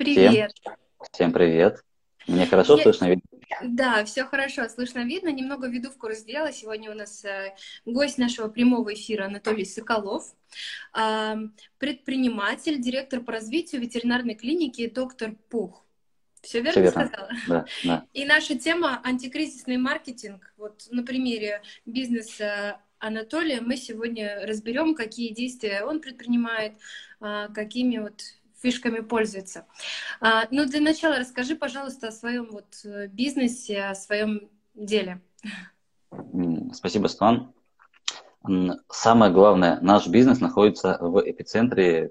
Привет. Всем, всем привет. Мне хорошо Я- слышно? видно? Да, все хорошо, слышно, видно. Немного веду в курс дела. Сегодня у нас э, гость нашего прямого эфира Анатолий Соколов, а, предприниматель, директор по развитию ветеринарной клиники доктор Пух. Все верно Все верно. сказала? Да, да. И наша тема антикризисный маркетинг. Вот на примере бизнеса Анатолия мы сегодня разберем, какие действия он предпринимает, а, какими вот фишками пользуется. А, Ну, для начала расскажи, пожалуйста, о своем вот э, бизнесе, о своем деле. Спасибо, Стан. Самое главное, наш бизнес находится в эпицентре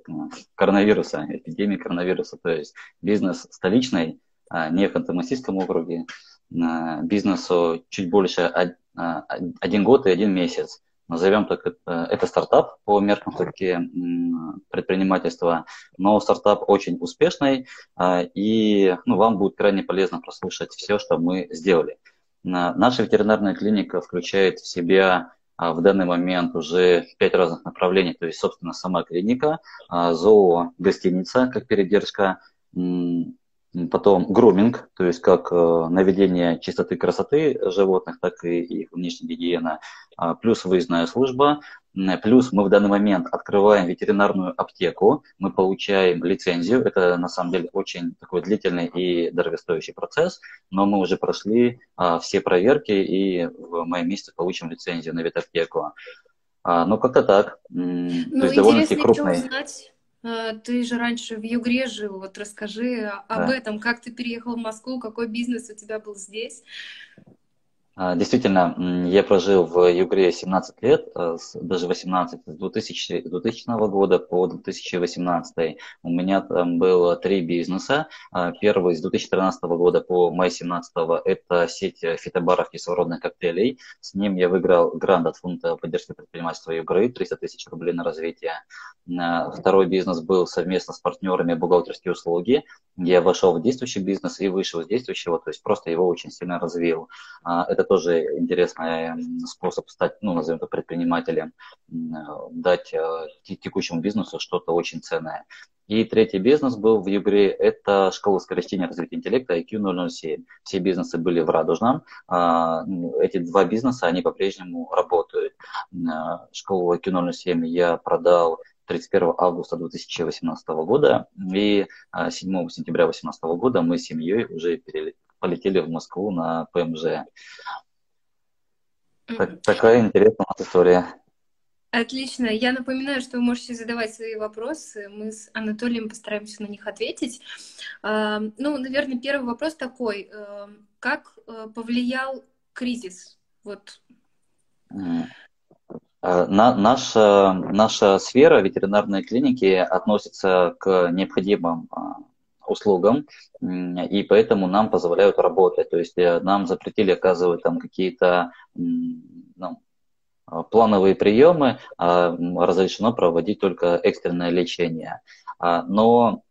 коронавируса, эпидемии коронавируса. То есть бизнес столичный, а, не в Ханты-Мансийском округе. А, Бизнесу чуть больше од- один год и один месяц. Назовем так это, это стартап по меркам все-таки предпринимательства, но стартап очень успешный, а, и ну, вам будет крайне полезно прослушать все, что мы сделали. На- Наша ветеринарная клиника включает в себя а, в данный момент уже пять разных направлений, то есть, собственно, сама клиника, а, зоо-гостиница как передержка, потом груминг, то есть как э, наведение чистоты красоты животных, так и их внешняя гигиена, а, плюс выездная служба, плюс мы в данный момент открываем ветеринарную аптеку, мы получаем лицензию, это на самом деле очень такой длительный и дорогостоящий процесс, но мы уже прошли а, все проверки и в моем месяце получим лицензию на ветаптеку. А, ну, как-то так. М, То Ну, есть довольно-таки крупный. узнать, ты же раньше в Югре жил, вот расскажи об Да. этом, как ты переехал в Москву, какой бизнес у тебя был здесь. А, Действительно, я прожил в Югре 17 лет, э, даже 18, с 2000, 2000 года по 2018. У меня там было три бизнеса. А, Первый с 2013 года по май 2017 это сеть э, фитобаров кислородных коктейлей. С ним я выиграл грант от фонда поддержки предпринимательства Югры, 300 тысяч рублей на развитие. Второй бизнес был совместно с партнерами бухгалтерские услуги. Я вошел в действующий бизнес и вышел из действующего, то есть просто его очень сильно развил. А, Это тоже интересный м, способ стать, ну, назовем это предпринимателем, э, дать э, те- текущему бизнесу что-то очень ценное. И третий бизнес был в Югре, это школа скорочтения развития интеллекта IQ 007. Все бизнесы были в Радужном. А, Эти два бизнеса, они по-прежнему работают. Э, Школу IQ 007 я продал 31 августа 2018 года, и а, 7 сентября 2018 года мы с семьей уже перелетели полетели в Москву на ПМЖ. Так- такая интересная у нас история. Отлично. Я напоминаю, что вы можете задавать свои вопросы. Мы с Анатолием постараемся на них ответить. А, Ну, наверное, первый вопрос такой. э, Как э, повлиял кризис? Вот. А, на- наша, наша сфера ветеринарной клиники относится к необходимым а, услугам, и поэтому нам позволяют работать. То есть э, нам запретили оказывать там какие-то ну, а, плановые приемы, а, разрешено проводить только экстренное лечение. А, Но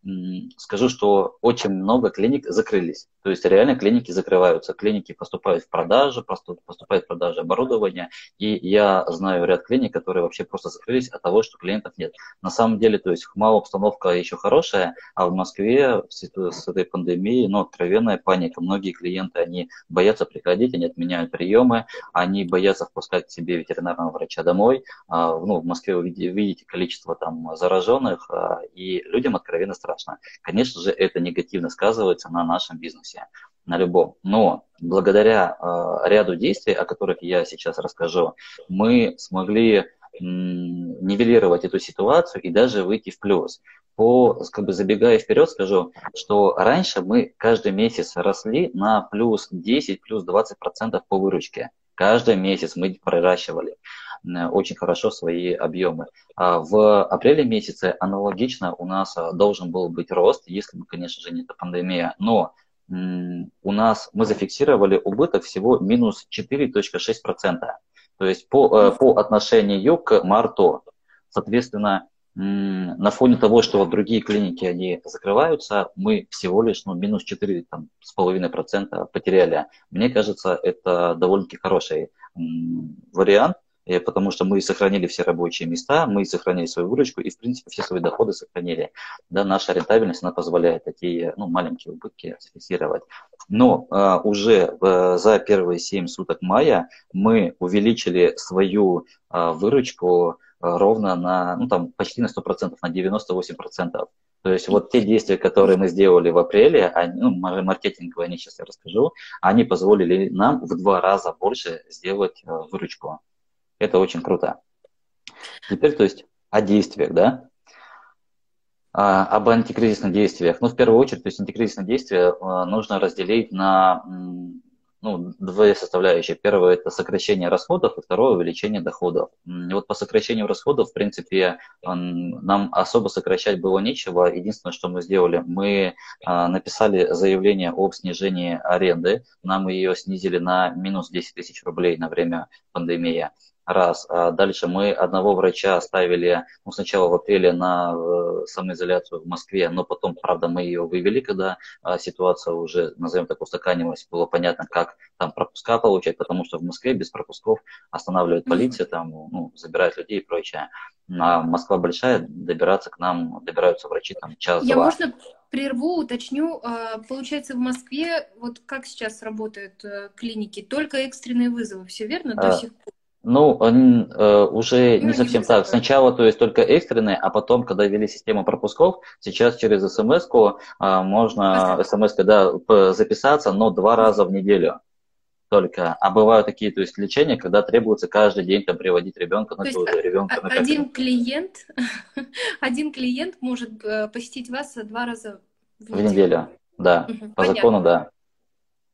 скажу, что очень много клиник закрылись. То есть реально клиники закрываются, клиники поступают в продажу, поступ- поступает в продажу оборудования, и я знаю ряд клиник, которые вообще просто закрылись от того, что клиентов нет. На самом деле, то есть хмал обстановка еще хорошая, а в Москве с этой пандемией, ну, откровенная паника. Многие клиенты, они боятся приходить, они отменяют приемы, они боятся впускать к себе ветеринарного врача домой. А, Ну, в Москве вы видите, количество там зараженных, а, людям откровенно страшно. Конечно же, это негативно сказывается на нашем бизнесе, на любом. Но благодаря а, ряду действий, о которых я сейчас расскажу, мы смогли нивелировать эту ситуацию и даже выйти в плюс. По, как бы забегая вперед, скажу, что раньше мы каждый месяц росли на плюс 10, плюс 20 процентов по выручке. Каждый месяц мы проращивали э, очень хорошо свои объемы. А В апреле месяце аналогично у нас а, должен был быть рост, если бы, конечно же, не эта пандемия. Но у нас мы зафиксировали убыток всего минус 4,6%. То есть по, э, по отношению к марту. Соответственно, на фоне того, что вот другие клиники, они закрываются, мы всего лишь ну, минус 4,5% потеряли. Мне кажется, это довольно-таки хороший вариант. потому что мы сохранили все рабочие места, мы сохранили свою выручку и, в принципе, все свои доходы сохранили. Да, наша рентабельность, она позволяет такие ну, маленькие убытки зафиксировать. Но а, уже в, за первые 7 суток мая мы увеличили свою а, выручку ровно на, ну там почти на 100%, на 98%. То есть вот те действия, которые мы сделали в апреле, они, ну, маркетинговые, они сейчас я расскажу, они позволили нам в два раза больше сделать э, выручку. Это очень круто. Теперь, то есть, о действиях, да? А, об антикризисных действиях. Ну, в первую очередь, то есть антикризисные действия э, нужно разделить на ну, две составляющие. Первое – это сокращение расходов, и второе – увеличение доходов. И вот по сокращению расходов, в принципе, нам особо сокращать было нечего. Единственное, что мы сделали, мы а, написали заявление об снижении аренды. Нам ее снизили на минус 10 тысяч рублей на время пандемии раз. А дальше мы одного врача оставили ну, сначала в апреле на э, самоизоляцию в Москве, но потом, правда, мы ее вывели, когда а, ситуация уже, назовем так, устаканилась, было понятно, как там пропуска получать, потому что в Москве без пропусков останавливает полиция, там, ну, забирает людей и прочее. А Москва большая, добираться к нам, добираются врачи там час-два. Я можно прерву, уточню. А, получается, в Москве, вот как сейчас работают э, клиники, только экстренные вызовы, все верно, до сих пор? Ну, он э, уже ну, не совсем так. Сначала, то есть только экстренные, а потом, когда ввели систему пропусков, сейчас через смс э, можно смс да, записаться, но два раза в неделю только. А бывают такие, то есть лечения, когда требуется каждый день там приводить ребенка на то есть, ребенка на один клиент, один клиент может э, посетить вас два раза в неделю. В неделю, да. Угу, По понятно. закону, да.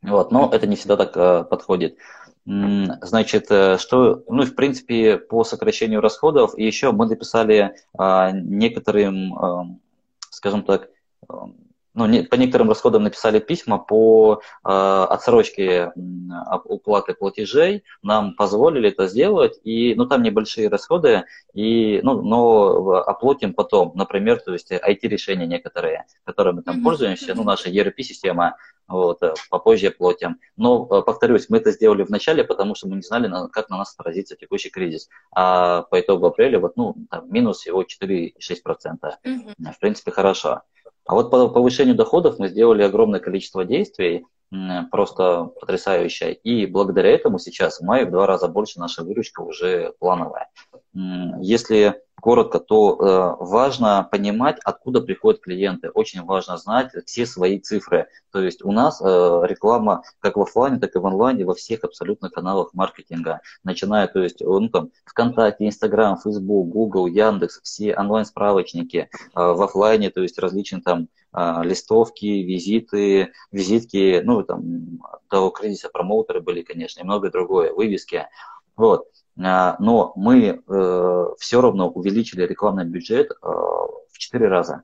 Вот, но это не всегда так э, подходит. Значит, э, что, ну, в принципе, по сокращению расходов, и еще мы написали а, некоторым, а, скажем так, ну, не, по некоторым расходам написали письма по э, отсрочке уплаты платежей, нам позволили это сделать, и, ну, там небольшие расходы, и, ну, но оплатим потом, например, то есть IT-решения некоторые, которыми мы там mm-hmm. пользуемся, ну, наша ERP-система, вот, э, попозже платим. Но, э, повторюсь, мы это сделали в начале, потому что мы не знали, как на нас отразится текущий кризис. А по итогу апреля, вот, ну, там, минус всего 4,6%. Mm-hmm. В принципе, хорошо. А вот по повышению доходов мы сделали огромное количество действий, просто потрясающее. И благодаря этому сейчас в мае в два раза больше наша выручка уже плановая. Если коротко, то э, важно понимать, откуда приходят клиенты. Очень важно знать все свои цифры. То есть у нас э, реклама как в офлайне, так и в онлайне во всех абсолютно каналах маркетинга. Начиная, то есть, ну, там, ВКонтакте, Инстаграм, Фейсбук, Google, Яндекс, все онлайн-справочники. Э, в офлайне, то есть различные там э, листовки, визиты, визитки, ну, там, до кризиса промоутеры были, конечно, и многое другое, вывески. Вот. А, но мы э, все равно увеличили рекламный бюджет э, в 4 раза.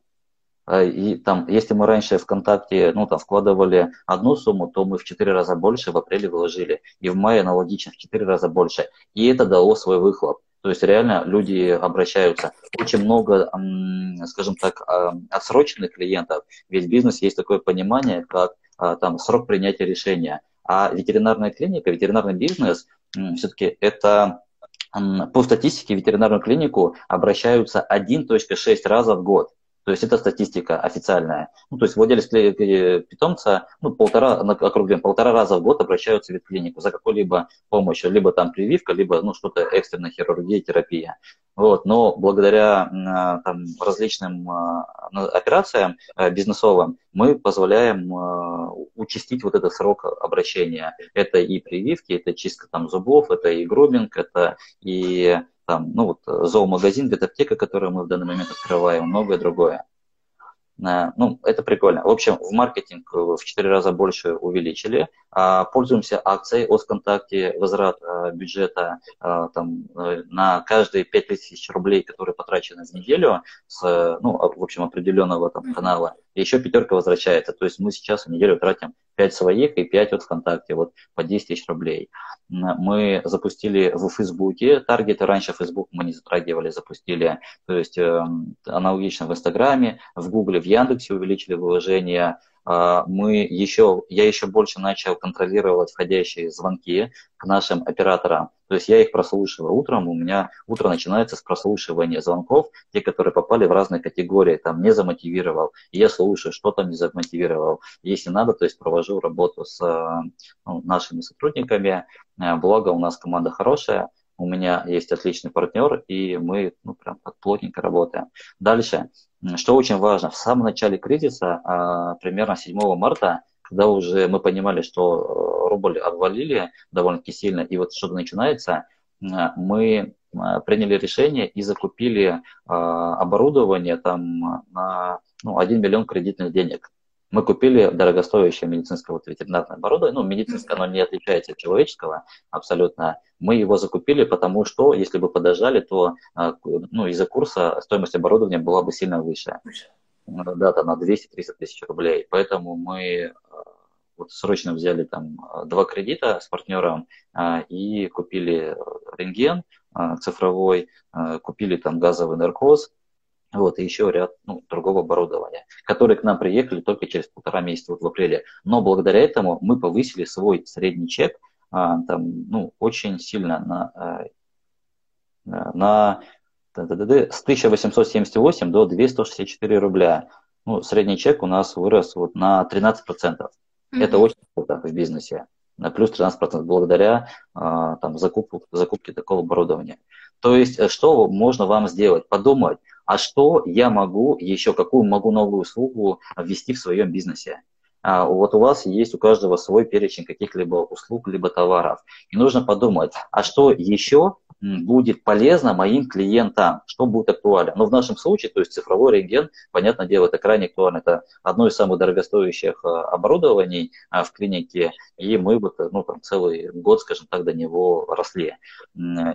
А, и там, если мы раньше ВКонтакте ну, там, вкладывали одну сумму, то мы в 4 раза больше в апреле выложили. И в мае аналогично в 4 раза больше. И это дало свой выхлоп. То есть реально люди обращаются. Очень много, скажем так, а, отсроченных клиентов. Ведь в бизнесе есть такое понимание, как там, срок принятия решения. А ветеринарная клиника, ветеринарный бизнес – все-таки это по статистике в ветеринарную клинику обращаются 1.6 раза в год. То есть это статистика официальная. Ну, то есть владелец питомца, ну, полтора, округлим, полтора раза в год обращаются в ветклинику за какой-либо помощью, либо там прививка, либо ну, что-то экстренная хирургия, терапия. Вот, но благодаря там, различным операциям э, бизнесовым мы позволяем э, участить вот этот срок обращения. Это и прививки, это чистка там зубов, это и груминг, это и там, ну вот зоомагазин, ветаптека, которую мы в данный момент открываем, многое другое. Э, ну, это прикольно. В общем, в маркетинг в 4 раза больше увеличили. А, пользуемся акцией от ВКонтакте, возврат э, бюджета э, там, на каждые 5000 рублей, которые потрачены в неделю с, ну, в общем, определенного там канала. Еще пятерка возвращается. То есть мы сейчас в неделю тратим 5 своих и 5 от ВКонтакте, вот по 10 тысяч рублей. Мы запустили в Фейсбуке таргеты, раньше Facebook мы не затрагивали, запустили, то есть э, аналогично в Инстаграме, в Гугле, в Яндексе увеличили вложения, а, мы еще, я еще больше начал контролировать входящие звонки к нашим операторам. То есть я их прослушиваю утром, у меня утро начинается с прослушивания звонков, те, которые попали в разные категории, там не замотивировал, и я слушаю, что там не замотивировал. Если надо, то есть провожу работу с ну, нашими сотрудниками, благо у нас команда хорошая, у меня есть отличный партнер, и мы ну, прям так плотненько работаем. Дальше, что очень важно, в самом начале кризиса, а, примерно 7 марта, когда уже мы понимали, что э, рубль обвалили довольно-таки сильно, и вот что-то начинается, мы а, приняли решение и закупили а, оборудование там на ну, 1 миллион кредитных денег. Мы купили дорогостоящее медицинское вот ветеринарное оборудование. Ну, медицинское, оно не отличается от человеческого абсолютно. Мы его закупили, потому что, если бы подожали, то а, ну, из-за курса стоимость оборудования была бы сильно выше. Да, там на 200-300 тысяч рублей. Поэтому мы а, вот срочно взяли там два кредита с партнером а, и купили рентген цифровой, купили там газовый наркоз, вот, и еще ряд ну, другого оборудования, которые к нам приехали только через полтора месяца, вот в апреле. Но благодаря этому мы повысили свой средний чек а, там, ну, очень сильно на, а, на, с 1878 до 264 рубля. Ну, средний чек у нас вырос вот на 13%. Mm-hmm. Это очень круто в бизнесе. На плюс 13% благодаря а, там, закупу, закупке такого оборудования. То есть, э, что можно вам сделать? Подумать, а что я могу еще, какую могу новую услугу ввести в своем бизнесе. А вот у вас есть у каждого свой перечень каких-либо услуг, либо товаров. И нужно подумать, а что еще будет полезно моим клиентам, что будет актуально. Но в нашем случае, то есть цифровой рентген, понятное дело, это крайне актуально. Это одно из самых дорогостоящих э, оборудований э, в клинике, и мы вот, ну, там, целый год, скажем так, до него росли.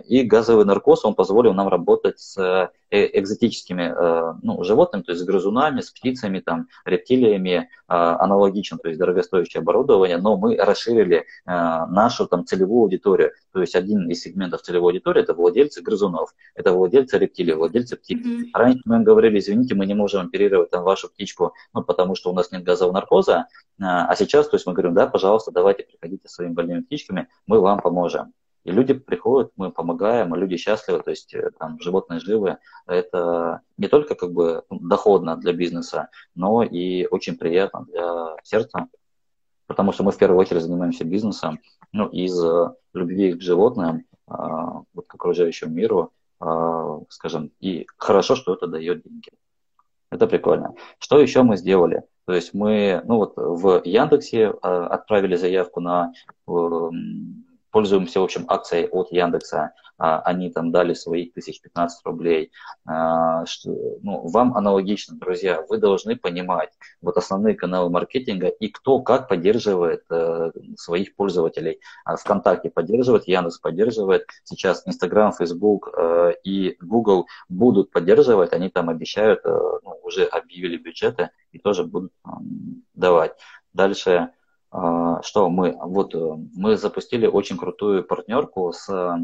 И газовый наркоз, он позволил нам работать с экзотическими э, ну, животными, то есть с грызунами, с птицами, там, рептилиями, э, аналогично, то есть дорогостоящее оборудование, но мы расширили нашу там, целевую аудиторию. То есть один из сегментов целевой аудитории – это владельцы грызунов, это владельцы рептилий, владельцы птиц. Mm-hmm. Раньше мы говорили, извините, мы не можем оперировать там, вашу птичку, ну, потому что у нас нет газового наркоза, а сейчас, то есть мы говорим, да, пожалуйста, давайте приходите своими больными птичками, мы вам поможем. И люди приходят, мы помогаем, а люди счастливы, то есть э, там животные живы. Это не только как бы доходно для бизнеса, но и очень приятно для сердца, потому что мы в первую очередь занимаемся бизнесом, ну, из любви к животным, а, вот к окружающему миру, а, скажем, и хорошо, что это дает деньги. Это прикольно. Что еще мы сделали? То есть мы, ну вот в Яндексе отправили заявку на эм, пользуемся, в общем, акцией от Яндекса, а, они там дали свои 1015 рублей. А, ну, вам аналогично, друзья, вы должны понимать вот основные каналы маркетинга и кто как поддерживает э, своих пользователей. А ВКонтакте поддерживает, Яндекс поддерживает, сейчас Инстаграм, Фейсбук э, и Google будут поддерживать, они там обещают, э, ну, уже объявили бюджеты и тоже будут давать. Дальше что мы, вот э, мы запустили очень крутую партнерку с э,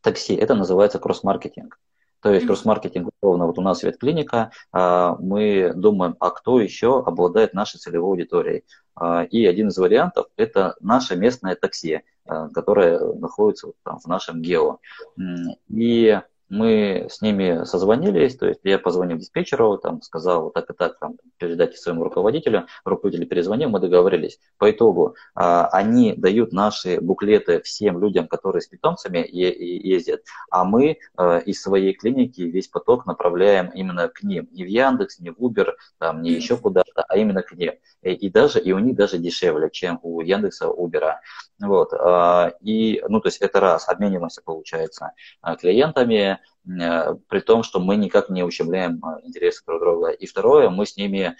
такси, это называется кросс-маркетинг. То есть кросс-маркетинг, условно, вот у нас ветклиника, а, мы думаем, а кто еще обладает нашей целевой аудиторией. А, и один из вариантов – это наше местное такси, э, которое находится там в нашем гео. И мы с ними созвонились, то есть я позвонил диспетчеру, там, сказал вот так и так, там, передайте своему руководителю, руководитель перезвонил, мы договорились. По итогу а, они дают наши буклеты всем людям, которые с питомцами ездят, а мы а, из своей клиники весь поток направляем именно к ним, не в Яндекс, не в Uber, там, не еще куда-то, а именно к ним. И, и даже и у них даже дешевле, чем у Яндекса, Uber. Вот, а, и, ну, то есть это раз, обмениваемся, получается, а, клиентами, а, при том, что мы никак не ущемляем интересы друг друга. И второе, мы с ними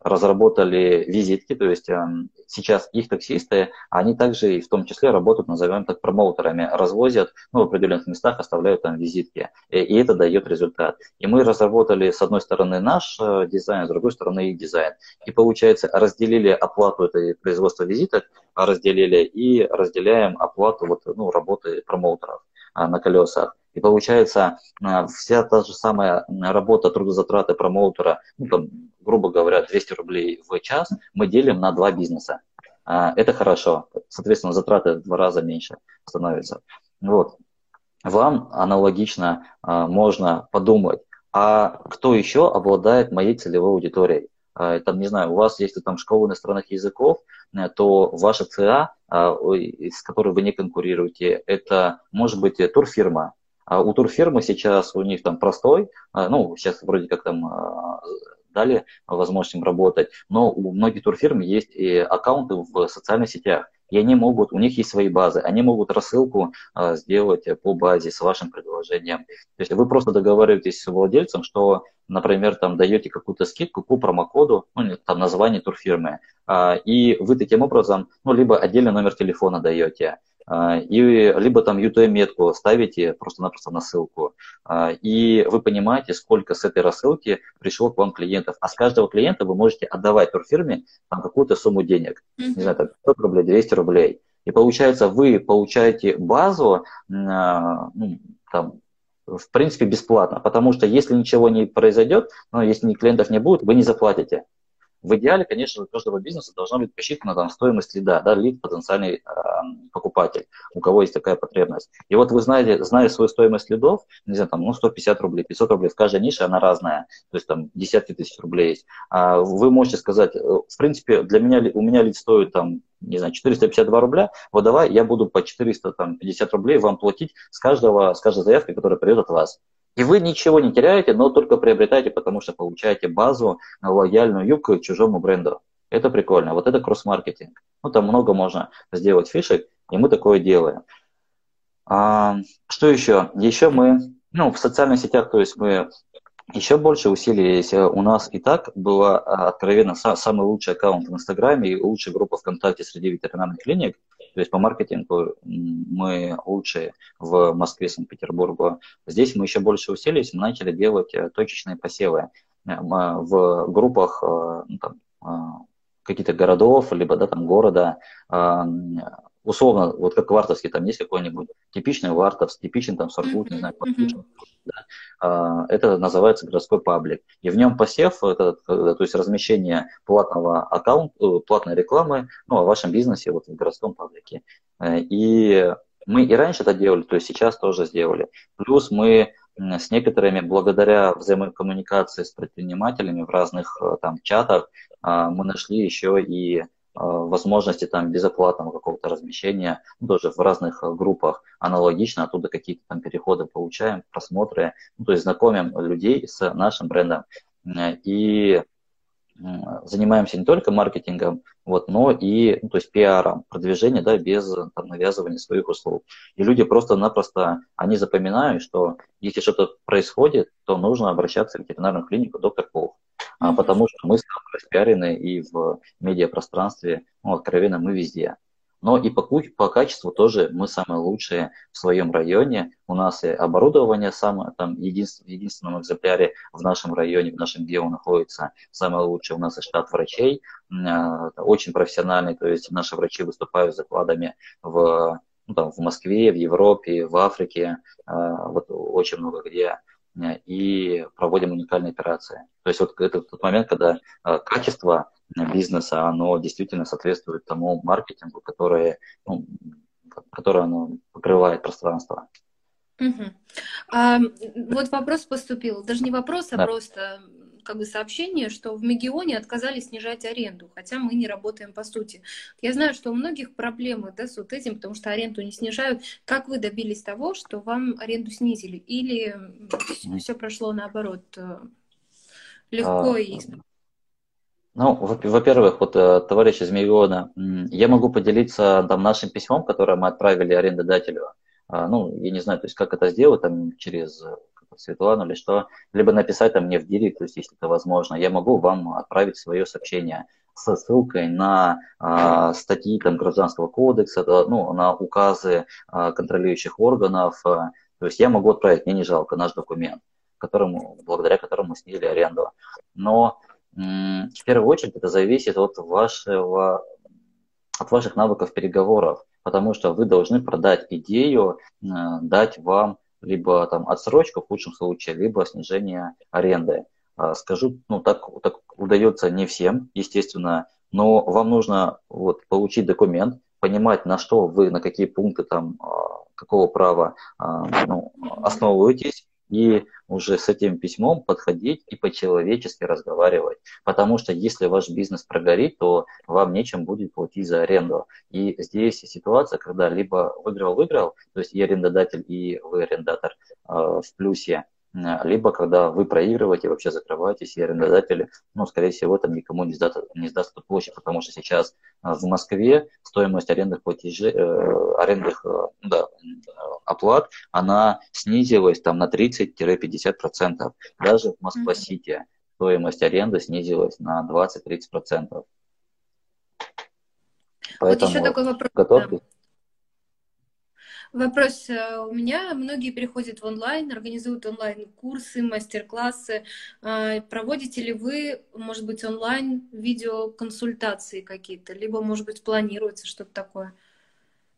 разработали визитки, то есть эм, сейчас их таксисты, они также и в том числе работают, назовем так, промоутерами, развозят ну, в определенных местах, оставляют там визитки, и, и это дает результат. И мы разработали с одной стороны наш э, дизайн, с другой стороны их дизайн. И получается, разделили оплату этой производства визиток, разделили и разделяем оплату вот, ну, работы промоутеров на колесах. И получается, э, вся та же самая работа, трудозатраты промоутера, ну, там, грубо говоря, 200 рублей в час, мы делим на два бизнеса. А, это хорошо. Соответственно, затраты в два раза меньше становятся. Вот. Вам аналогично а, можно подумать, а кто еще обладает моей целевой аудиторией? А, там, не знаю, у вас есть там школа иностранных языков, э, то ваша ЦА, с которой вы не конкурируете, это может быть турфирма. А у турфирмы сейчас у них там простой, ну, сейчас вроде как там дали возможность им работать, но у многих турфирм есть и аккаунты в социальных сетях и они могут, у них есть свои базы, они могут рассылку а, сделать по базе с вашим предложением. То есть вы просто договариваетесь с владельцем, что, например, там даете какую-то скидку по промокоду, ну, там название турфирмы, а, и вы таким образом, ну, либо отдельный номер телефона даете, и либо там UTM-метку ставите просто-напросто на ссылку, а, и вы понимаете, сколько с этой рассылки пришло к вам клиентов. А с каждого клиента вы можете отдавать турфирме там какую-то сумму денег, mm-hmm. не знаю, там 500 рублей, 200 рублей. И получается, вы получаете базу, а, ну, там, в принципе, бесплатно, потому что если ничего не произойдет, ну, если клиентов не будет, вы не заплатите. В идеале, конечно, у каждого бизнеса должна быть посчитана там, стоимость лида, да, лид потенциальный э, покупатель, у кого есть такая потребность. И вот вы знаете, зная свою стоимость лидов, не знаю, там, ну, 150 рублей, 500 рублей, в каждой нише она разная, то есть там десятки тысяч рублей есть. А вы можете сказать, э, в принципе, для меня, у меня лид стоит там не знаю, 452 рубля, вот давай я буду по 450 рублей вам платить с, каждого, с каждой заявки, которая придет от вас. И вы ничего не теряете, но только приобретаете, потому что получаете базу лояльную к чужому бренду. Это прикольно. Вот это кросс-маркетинг. Ну, там много можно сделать фишек, и мы такое делаем. А, что еще? Еще мы, ну, в социальных сетях, то есть мы еще больше усилились. У нас и так была откровенно самый лучший аккаунт в Инстаграме и лучшая группа ВКонтакте среди ветеринарных клиник. То есть по маркетингу мы лучшие в Москве, Санкт-Петербургу. Здесь мы еще больше усилились, мы начали делать э, точечные посевы э, в группах э, ну, там, каких-то городов, либо да, там, города, условно, вот как Вартовский, там есть какой-нибудь типичный Вартовс, типичный там Сургут, не знаю, mm-hmm. да, а, это называется городской паблик. И в нем посев, это, то есть размещение платного аккаунта, э, платной рекламы ну, о вашем бизнесе вот в городском паблике. Э, и мы и раньше это делали, то есть сейчас тоже сделали. Плюс мы с некоторыми, благодаря взаимокоммуникации с предпринимателями в разных э, там чатах, а, мы нашли еще и Э, возможности там безоплатного какого-то размещения, ну, тоже в разных э, группах аналогично, оттуда какие-то там переходы получаем, просмотры, ну, то есть знакомим людей с нашим брендом. Э, и занимаемся не только маркетингом, вот, но и ну, то есть пиаром, продвижением да, без там, навязывания своих услуг. И люди просто-напросто, они запоминают, что если что-то происходит, то нужно обращаться в ветеринарную клинику доктор Пол а, потому что мы стали распиарены и в медиапространстве, ну, откровенно, мы везде. Но и по, по качеству тоже мы самые лучшие в своем районе. У нас и оборудование самое, там, единств, в единственном экземпляре в нашем районе, в нашем, где он находится, самое лучшее. У нас и штат врачей, э, очень профессиональный, то есть наши врачи выступают закладами в, ну, там, в Москве, в Европе, в Африке, э, вот очень много где и проводим уникальные операции. То есть вот это тот момент, когда э, качество бизнеса, оно действительно соответствует тому маркетингу, который, ну, который оно покрывает пространство. Угу. А, вот вопрос поступил, даже не вопрос, а да. просто как бы сообщение, что в Мегионе отказались снижать аренду, хотя мы не работаем по сути. Я знаю, что у многих проблемы да, с вот этим, потому что аренду не снижают. Как вы добились того, что вам аренду снизили? Или все прошло наоборот э, легко а, и ну, во-первых, вот э, товарищ из Мегиона, я могу поделиться там нашим письмом, которое мы отправили арендодателю. А, ну, я не знаю, то есть как это сделать, там через Светлану или что, либо написать там мне в директ, то есть если это возможно, я могу вам отправить свое сообщение со ссылкой на э, статьи там, Гражданского кодекса, да, ну, на указы э, контролирующих органов. Э, то есть я могу отправить, мне не жалко, наш документ, которому, благодаря которому снизили аренду. Но м- в первую очередь это зависит от вашего от ваших навыков переговоров, потому что вы должны продать идею, э, дать вам либо там отсрочка в худшем случае, либо снижение аренды. А, скажу, ну, так, так удается не всем, естественно, но вам нужно вот, получить документ, понимать, на что вы, на какие пункты там, а, какого права а, ну, основываетесь, и уже с этим письмом подходить и по-человечески разговаривать. Потому что если ваш бизнес прогорит, то вам нечем будет платить за аренду. И здесь ситуация, когда либо выиграл-выиграл, то есть и арендодатель, и вы арендатор э, в плюсе, либо когда вы проигрываете, вообще закрываетесь, и арендодатели, ну, скорее всего, там никому не сдаст, не сдаст эту площадь, потому что сейчас э, в Москве стоимость арендных платежей, э, арендных э, да, оплат, она снизилась там на 30-50%. Даже в Москва-Сити стоимость аренды снизилась на 20-30%. Поэтому вот еще такой вопрос. Готовьтесь. Вопрос э, у меня. Многие переходят в онлайн, организуют онлайн-курсы, мастер-классы. А, проводите ли вы, может быть, онлайн видеоконсультации какие-то? Либо, может быть, планируется что-то такое?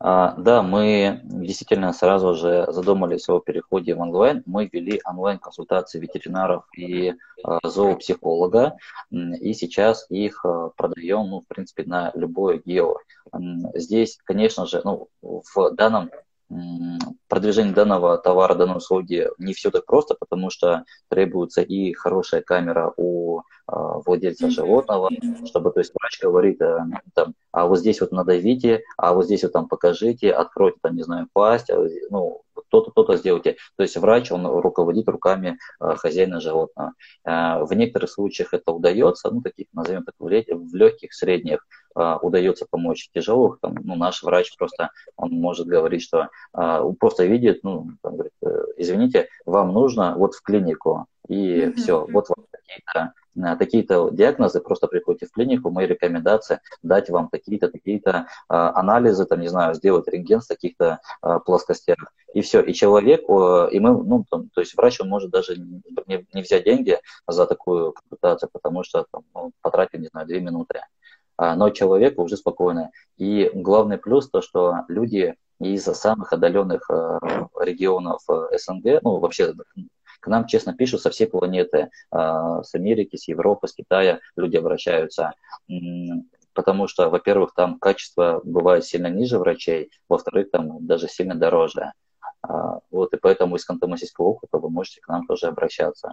А, да, мы действительно сразу же задумались о переходе в онлайн. Мы ввели онлайн-консультации ветеринаров и а, зоопсихолога, и сейчас их а, продаем, ну, в принципе, на любое гео. Здесь, конечно же, ну, в данном продвижение данного товара, данной услуги не все так просто, потому что требуется и хорошая камера у а, владельца животного, чтобы, то есть, врач говорит, а, там, а вот здесь вот надавите, а вот здесь вот там покажите, откройте, там, не знаю, пасть, а, ну, то-то, то-то сделайте. То есть врач, он руководит руками э, хозяина животного. Э, в некоторых случаях это удается, ну, таких, назовем так, в легких, средних, э, удается помочь тяжелых. Там, ну, наш врач просто, он может говорить, что просто видит, ну, там, говорит, извините, вам нужно вот в клинику, и mm-hmm. все, вот вам какие-то такие-то диагнозы, просто приходите в клинику, мои рекомендации дать вам такие-то, такие-то а, анализы, там, не знаю, сделать рентген с таких-то а, плоскостях, и все. И человек, и мы, ну, там, то есть врач, он может даже не, не взять деньги за такую консультацию, потому что там, ну, потратил, не знаю, две минуты. А, но человек уже спокойно. И главный плюс то, что люди из самых отдаленных регионов СНГ, ну, вообще к нам, честно, пишут со всей планеты, а, с Америки, с Европы, с Китая люди обращаются потому что, во-первых, там качество бывает сильно ниже врачей, во-вторых, там даже сильно дороже. А, вот, и поэтому из Кантамасийского округа вы можете к нам тоже обращаться.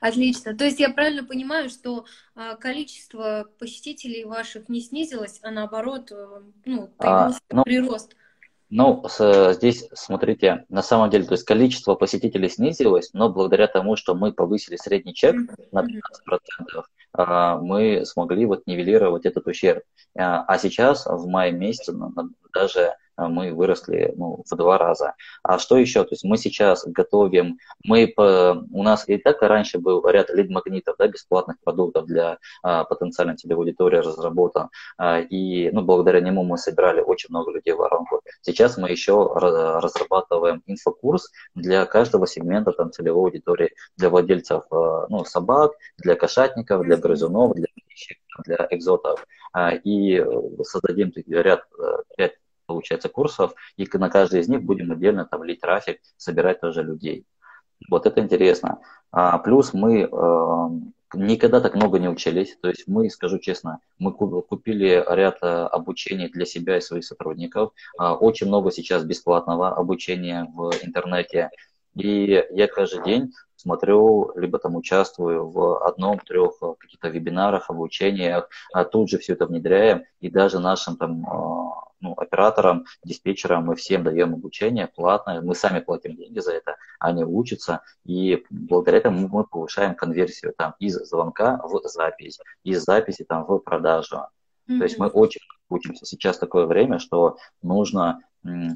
Отлично. То есть я правильно понимаю, что а, количество посетителей ваших не снизилось, а наоборот, э, ну, появился а, ну, прирост? Ну, с, здесь, смотрите, на самом деле, то есть количество посетителей снизилось, но благодаря тому, что мы повысили средний чек на 15%, а, мы смогли вот нивелировать этот ущерб. А, а сейчас, в мае месяце, даже мы выросли ну, в два раза. А что еще? То есть мы сейчас готовим, мы по, у нас и так раньше был ряд лид-магнитов, да, бесплатных продуктов для а, потенциальной целевой аудитории разработан, а, и ну, благодаря нему мы собирали очень много людей в воронку. Сейчас мы еще разрабатываем инфокурс для каждого сегмента там, целевой аудитории, для владельцев а, ну, собак, для кошатников, для грызунов, для для экзотов. А, и создадим ряд, ряд получается, курсов, и на каждый из них будем отдельно там лить трафик, собирать тоже людей. Вот это интересно. А, плюс мы э, никогда так много не учились. То есть мы, скажу честно, мы купили ряд э, обучений для себя и своих сотрудников. А, очень много сейчас бесплатного обучения в интернете. И я каждый день смотрю, либо там участвую в одном-трех э, каких-то вебинарах, обучениях, а тут же все это внедряем, и даже нашим там э, ну, операторам, диспетчерам мы всем даем обучение платное, мы сами платим деньги за это, они учатся, и благодаря этому мы повышаем конверсию там из звонка в запись, из записи там в продажу. Mm-hmm. То есть мы очень учимся. Сейчас такое время, что нужно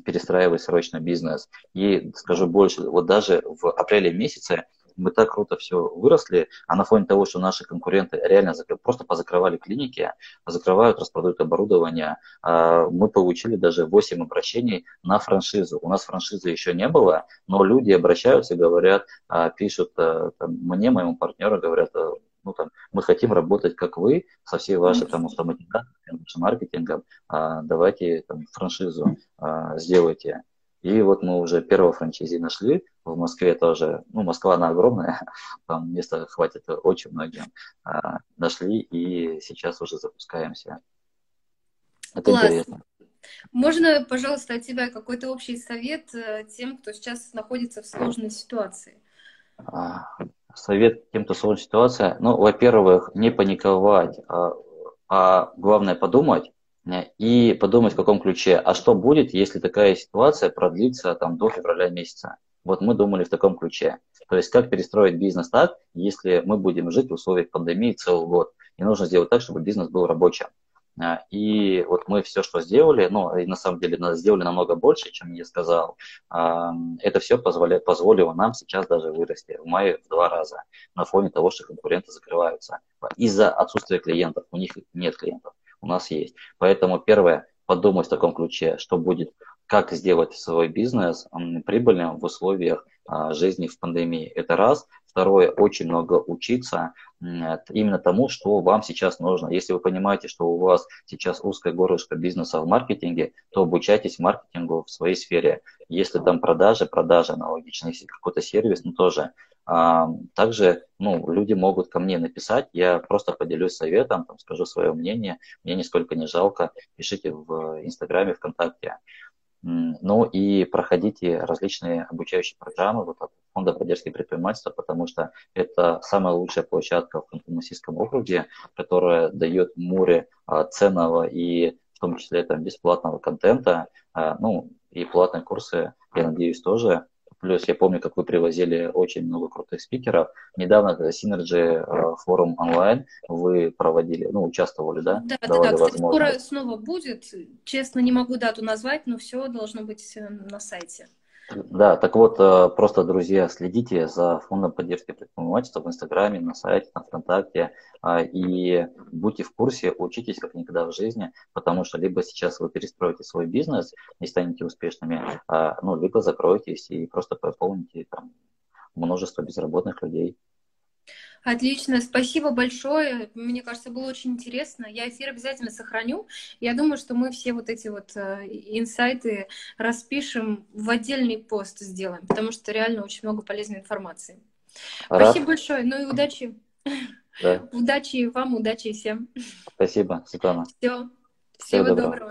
перестраивать срочно бизнес. И скажу больше, вот даже в апреле месяце мы так круто все выросли, а на фоне того, что наши конкуренты реально просто позакрывали клиники, закрывают, распродают оборудование, а, мы получили даже 8 обращений на франшизу. У нас франшизы еще не было, но люди обращаются, говорят, а, пишут э, там, мне, моему партнеру, говорят, э, ну, там, мы хотим работать как вы, со всей вашей там автоматизацией, маркетингом, а, давайте там, франшизу сделайте. И вот мы уже первого франчайзи нашли в Москве тоже. Ну, Москва, она огромная, там места хватит очень многим. А, нашли и сейчас уже запускаемся. Это Класс. интересно. Можно, пожалуйста, от тебя какой-то общий совет э, тем, кто сейчас находится в сложной ситуации? А, совет тем, кто в сложной ситуации. Ну, во-первых, не паниковать, а, а главное подумать, и подумать в каком ключе, а что будет, если такая ситуация продлится там до февраля месяца. Вот мы думали в таком ключе. То есть как перестроить бизнес так, если мы будем жить в условиях пандемии целый год. И нужно сделать так, чтобы бизнес был рабочим. А, и вот мы все, что сделали, ну, и на самом деле сделали намного больше, чем я сказал, а, это все позволя, позволило нам сейчас даже вырасти в мае в два раза на фоне того, что конкуренты закрываются. Из-за отсутствия клиентов. У них нет клиентов, у нас есть. Поэтому первое, подумать в таком ключе, что будет, как сделать свой бизнес прибыльным в условиях а, жизни в пандемии. Это раз. Второе, очень много учиться именно тому, что вам сейчас нужно. Если вы понимаете, что у вас сейчас узкое горлышко бизнеса в маркетинге, то обучайтесь маркетингу в своей сфере. Если там продажи, продажи аналогичные, если какой-то сервис, ну тоже. А, также ну, люди могут ко мне написать, я просто поделюсь советом, там, скажу свое мнение, мне нисколько не жалко, пишите в Инстаграме, ВКонтакте. Ну и проходите различные обучающие программы вот от Фонда поддержки предпринимательства, потому что это самая лучшая площадка в Ханты-Мансийском округе, которая дает море а, ценного и в том числе там, бесплатного контента, а, ну и платные курсы, я надеюсь, тоже Плюс я помню, как вы привозили очень много крутых спикеров. Недавно Synergy э, форум онлайн вы проводили, ну, участвовали, да? Да, Давали да, да. Кстати, скоро снова будет. Честно, не могу дату назвать, но все должно быть э, на сайте. Да, так вот, э, просто, друзья, следите за фондом поддержки предпринимательства в Инстаграме, на сайте, на ВКонтакте, а, и будьте в курсе, учитесь как никогда в жизни, потому что либо сейчас вы перестроите свой бизнес и станете успешными, а, ну, либо закроетесь и просто пополните там множество безработных людей. Отлично, спасибо большое. Мне кажется, было очень интересно. Я эфир обязательно сохраню. Я думаю, что мы все вот эти вот э, инсайты распишем в отдельный пост сделаем, потому что реально очень много полезной информации. Рад. Спасибо большое. Ну и удачи. Да. Удачи вам, удачи всем. Спасибо, Светлана. Все. Всего, Всего доброго. доброго.